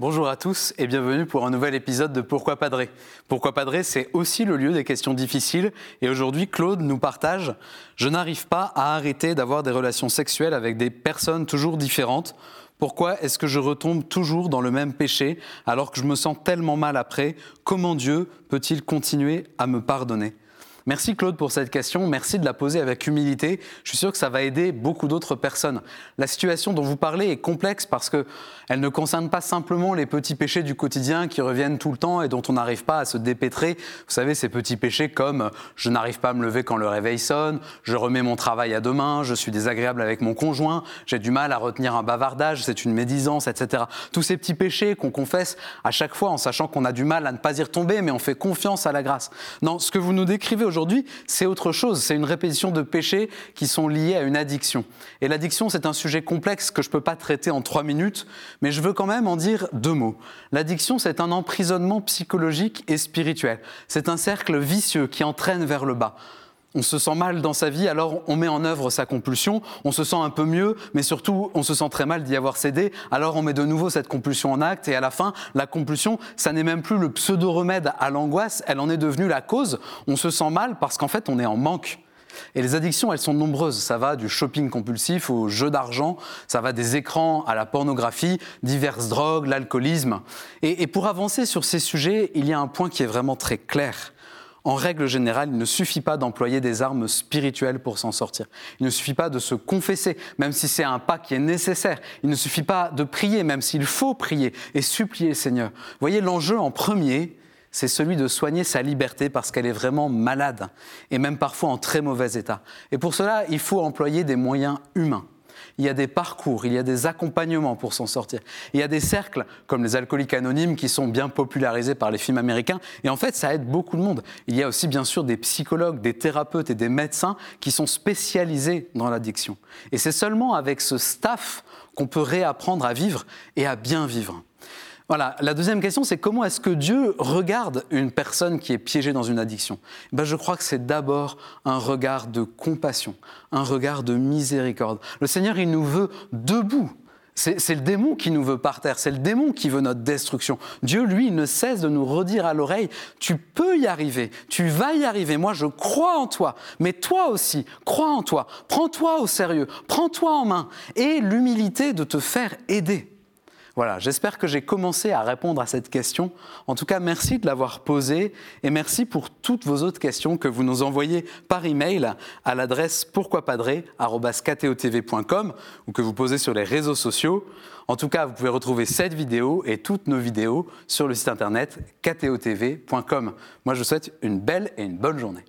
Bonjour à tous et bienvenue pour un nouvel épisode de Pourquoi Padrer. Pourquoi Padrer, c'est aussi le lieu des questions difficiles et aujourd'hui Claude nous partage Je n'arrive pas à arrêter d'avoir des relations sexuelles avec des personnes toujours différentes. Pourquoi est-ce que je retombe toujours dans le même péché alors que je me sens tellement mal après? Comment Dieu peut-il continuer à me pardonner? Merci Claude pour cette question, merci de la poser avec humilité. Je suis sûr que ça va aider beaucoup d'autres personnes. La situation dont vous parlez est complexe parce qu'elle ne concerne pas simplement les petits péchés du quotidien qui reviennent tout le temps et dont on n'arrive pas à se dépêtrer. Vous savez, ces petits péchés comme je n'arrive pas à me lever quand le réveil sonne, je remets mon travail à demain, je suis désagréable avec mon conjoint, j'ai du mal à retenir un bavardage, c'est une médisance, etc. Tous ces petits péchés qu'on confesse à chaque fois en sachant qu'on a du mal à ne pas y retomber, mais on fait confiance à la grâce. Non, ce que vous nous décrivez aujourd'hui, c'est autre chose. C'est une répétition de péchés qui sont liés à une addiction. Et l'addiction, c'est un sujet complexe que je ne peux pas traiter en trois minutes, mais je veux quand même en dire deux mots. L'addiction, c'est un emprisonnement psychologique et spirituel. C'est un cercle vicieux qui entraîne vers le bas on se sent mal dans sa vie, alors on met en œuvre sa compulsion, on se sent un peu mieux, mais surtout on se sent très mal d'y avoir cédé, alors on met de nouveau cette compulsion en acte, et à la fin, la compulsion, ça n'est même plus le pseudo-remède à l'angoisse, elle en est devenue la cause, on se sent mal parce qu'en fait on est en manque. Et les addictions, elles sont nombreuses. Ça va du shopping compulsif au jeu d'argent, ça va des écrans à la pornographie, diverses drogues, l'alcoolisme. Et, et pour avancer sur ces sujets, il y a un point qui est vraiment très clair en règle générale, il ne suffit pas d'employer des armes spirituelles pour s'en sortir. Il ne suffit pas de se confesser, même si c'est un pas qui est nécessaire. Il ne suffit pas de prier, même s'il faut prier et supplier le Seigneur. Vous voyez, l'enjeu en premier, c'est celui de soigner sa liberté parce qu'elle est vraiment malade et même parfois en très mauvais état. Et pour cela, il faut employer des moyens humains il y a des parcours, il y a des accompagnements pour s'en sortir. Il y a des cercles comme les alcooliques anonymes qui sont bien popularisés par les films américains. Et en fait, ça aide beaucoup de monde. Il y a aussi bien sûr des psychologues, des thérapeutes et des médecins qui sont spécialisés dans l'addiction. Et c'est seulement avec ce staff qu'on peut réapprendre à vivre et à bien vivre. Voilà. La deuxième question, c'est comment est-ce que Dieu regarde une personne qui est piégée dans une addiction? Ben, Je crois que c'est d'abord un regard de compassion, un regard de miséricorde. Le Seigneur, il nous veut debout. C'est le démon qui nous veut par terre, c'est le démon qui veut notre destruction. Dieu, lui, ne cesse de nous redire à l'oreille, tu peux y arriver, tu vas y arriver, moi je crois en toi, mais toi aussi, crois en toi, prends-toi au sérieux, prends-toi en main, et l'humilité de te faire aider. Voilà, j'espère que j'ai commencé à répondre à cette question. En tout cas, merci de l'avoir posée et merci pour toutes vos autres questions que vous nous envoyez par email à l'adresse pourquoipadré.com ou que vous posez sur les réseaux sociaux. En tout cas, vous pouvez retrouver cette vidéo et toutes nos vidéos sur le site internet ktotv.com. Moi, je vous souhaite une belle et une bonne journée.